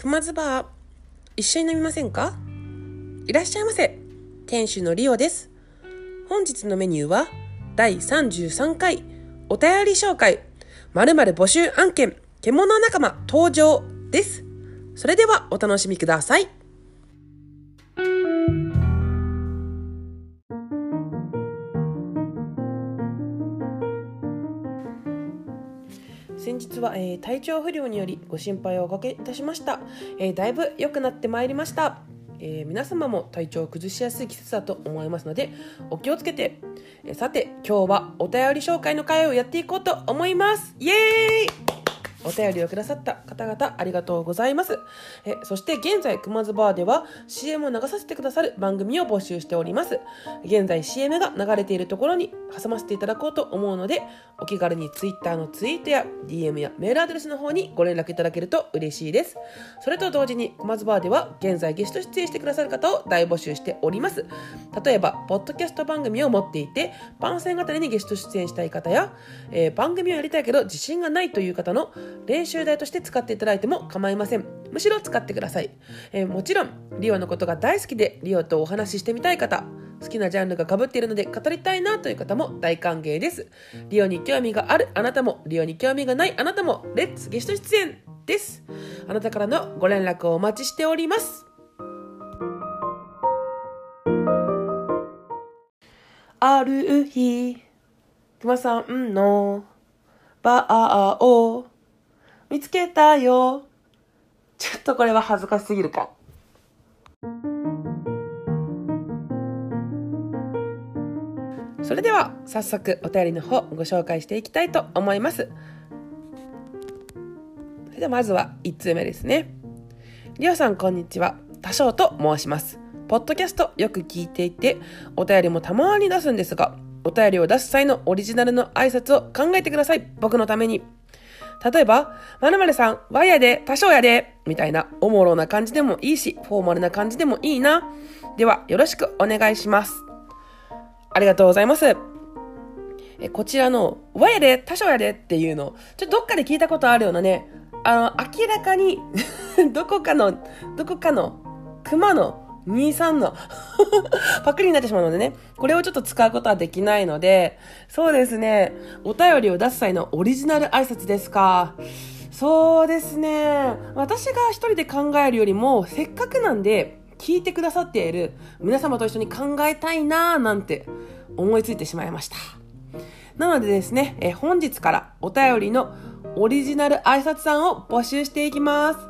熊津バー一緒に飲みませんか？いらっしゃいませ。店主のリオです。本日のメニューは第33回お便り紹介。〇〇募集案件獣仲間登場です。それではお楽しみください。先日は、えー体調不良によりご心配をおかけいたしました、えーだいぶ良くなってまいりました、えー皆様も体調を崩しやすい季節だと思いますのでお気をつけて、えさて今日はお便り紹介の会をやっていこうと思います。イエーイお便りをくださった方々ありがとうございます。えそして現在、熊津バーでは CM を流させてくださる番組を募集しております。現在 CM が流れているところに挟ませていただこうと思うので、お気軽に Twitter のツイートや DM やメールアドレスの方にご連絡いただけると嬉しいです。それと同時に熊津バーでは現在ゲスト出演してくださる方を大募集しております。例えば、ポッドキャスト番組を持っていて、番宣型にゲスト出演したい方や、えー番組をやりたいけど自信がないという方の練習台として使っていただいても構いません。むしろ使ってください。えーもちろん、リオのことが大好きで、リオとお話ししてみたい方、好きなジャンルが被っているので語りたいなという方も大歓迎です。リオに興味があるあなたも、リオに興味がないあなたも、レッツゲスト出演です。あなたからのご連絡をお待ちしております。ある日、くまさんのバーを見つけたよ。ちょっとこれは恥ずかしすぎるか。それでは早速お便りの方ご紹介していきたいと思います。それではまずは1通目ですね。りおさんこんにちは。多少と申します。ポッドキャストよく聞いていて、お便りもたまに出すんですが、お便りを出す際のオリジナルの挨拶を考えてください。僕のために。例えば、まるまるさん、わやで、多少やで、みたいな、おもろな感じでもいいし、フォーマルな感じでもいいな。では、よろしくお願いします。ありがとうございます。えこちらの、わやで、多少やでっていうの、ちょっとどっかで聞いたことあるようなね、あの、明らかに、どこかの、どこかの、熊の、兄さんの。パクリになってしまうのでね、これをちょっと使うことはできないので、そうですね、お便りを出す際のオリジナル挨拶ですか。そうですね、私が一人で考えるよりも、せっかくなんで、聞いてくださっている皆様と一緒に考えたいなぁなんて思いついてしまいました。なのでですね、え本日からお便りのオリジナル挨拶さんを募集していきます。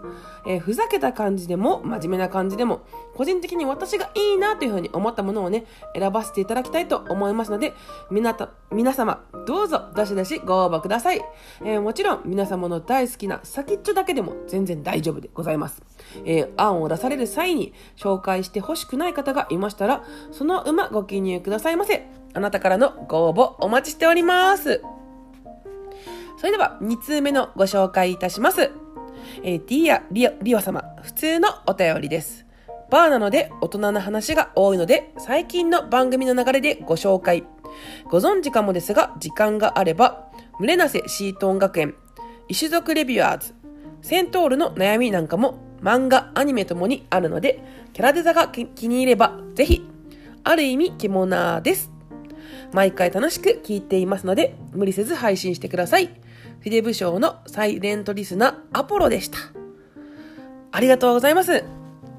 えーふざけた感じでも、真面目な感じでも、個人的に私がいいなというふうに思ったものをね、選ばせていただきたいと思いますので、みなた、皆様、どうぞ、どしどしご応募ください。えーもちろん、皆様の大好きな先っちょだけでも全然大丈夫でございます。えー案を出される際に、紹介してほしくない方がいましたら、その馬ご記入くださいませ。あなたからのご応募お待ちしております。それでは、2通目のご紹介いたします。えー、D やリオリオ様、普通のお便りです。バーなので大人な話が多いので、最近の番組の流れでご紹介。ご存知かもですが、時間があれば、群れなせシートン学園、石族レビュアーズ、セントールの悩みなんかも漫画、アニメともにあるので、キャラデザが気に入れば、ぜひ、ある意味、獣です。毎回楽しく聞いていますので、無理せず配信してください。筆武将のサイレントリスナー、アポロでした。ありがとうございます。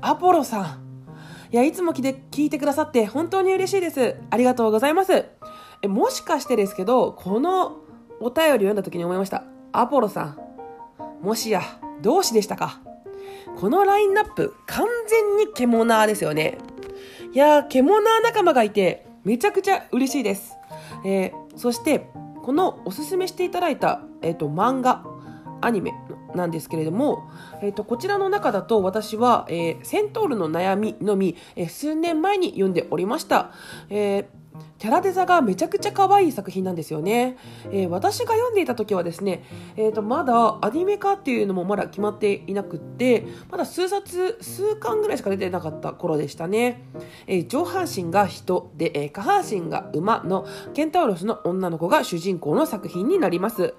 アポロさん。いや、いつも聞いて聞いてくださって本当に嬉しいです。ありがとうございます。え、もしかしてですけど、このお便りを読んだ時に思いました。アポロさん。もしや、同志でしたか？このラインナップ、完全に獣ですよね。いやー、獣仲間がいて、めちゃくちゃ嬉しいです。えーそして、このおすすめしていただいた、えっ、と、漫画、アニメなんですけれども、えっ、と、こちらの中だと私は、えーセントールの悩みのみ、えー数年前に読んでおりました。えーキャラデザがめちゃくちゃ可愛い作品なんですよね。えー、私が読んでいた時はですね、えー、とまだアニメ化っていうのもまだ決まっていなくって、まだ数冊、数巻ぐらいしか出てなかった頃でしたね。えー、上半身が人で、えー、下半身が馬のケンタウロスの女の子が主人公の作品になります。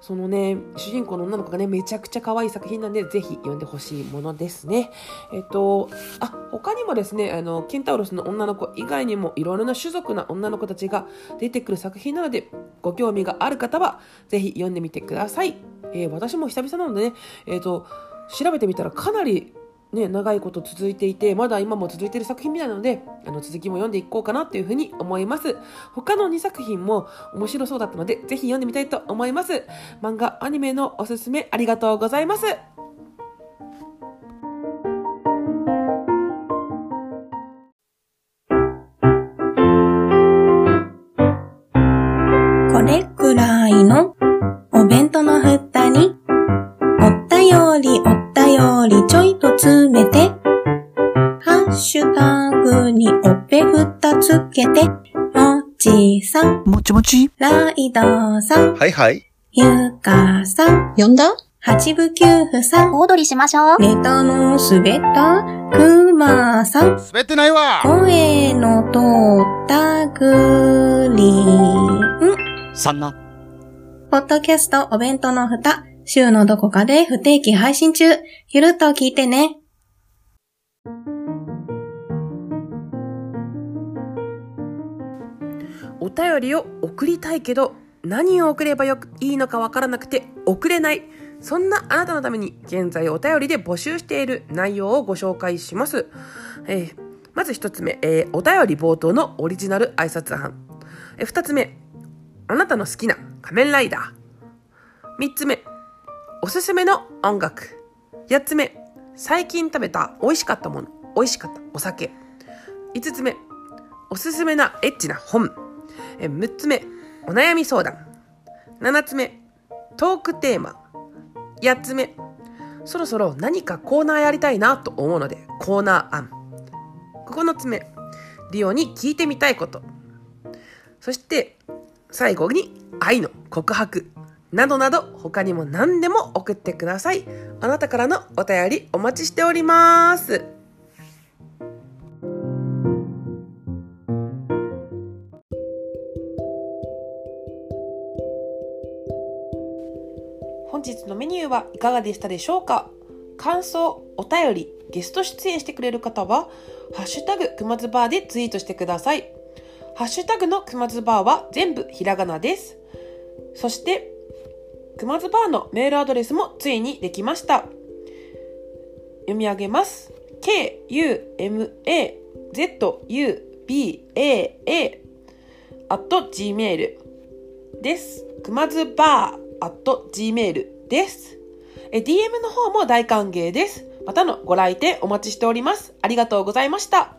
そのね、主人公の女の子がね、めちゃくちゃ可愛い作品なんで、ぜひ読んでほしいものですね。えっ、と、あ、他にもですね、あの、ケンタウロスの女の子以外にもいろいろな種族な女の子女の子たちが出てくる作品なので、ご興味がある方は、ぜひ読んでみてください。えー、私も久々なのでね、えっ、ー、と、調べてみたらかなりね、長いこと続いていて、まだ今も続いてる作品みたいなので、あの続きも読んでいこうかなというふうに思います。他の2作品も面白そうだったので、ぜひ読んでみたいと思います。漫画、アニメのおすすめありがとうございます。タグにおっぺふたつけて、もちさん、もちもち、ライドさん、はいはい。ゆかさん、呼んだ？八部九夫さん、小躍りしましょう。ネタの滑ったくまさん、滑ってないわ。声の通ったグリーン、さんな。ポッドキャストお弁当の蓋、週のどこかで不定期配信中。ゆるっと聞いてね。お便りを送りたいけど、何を送ればよくいいのかわからなくて送れない。そんなあなたのために現在お便りで募集している内容をご紹介します。えー、まず一つ目、えー、お便り冒頭のオリジナル挨拶案。えー、二つ目、あなたの好きな仮面ライダー。3つ目、おすすめの音楽。4つ目、最近食べた美味しかったもの、美味しかったお酒。5つ目、おすすめなエッチな本。6つ目、お悩み相談。7つ目、トークテーマ。8つ目、そろそろ何かコーナーやりたいなと思うので、コーナー案。9つ目、リオに聞いてみたいこと。そして、最後に愛の告白などなど他にも何でも送ってください。あなたからのお便りお待ちしております。本日のメニューはいかがでしたでしょうか？感想、お便り、ゲスト出演してくれる方は、ハッシュタグくまずバーでツイートしてください。ハッシュタグのくまずバーは全部ひらがなです。そして、くまずバーのメールアドレスもついにできました。読み上げます。k-u-m-a-z-u-b-a-a at gmail です。くまずバー gmail です。え、DM の方も大歓迎です。またのご来店お待ちしております。ありがとうございました。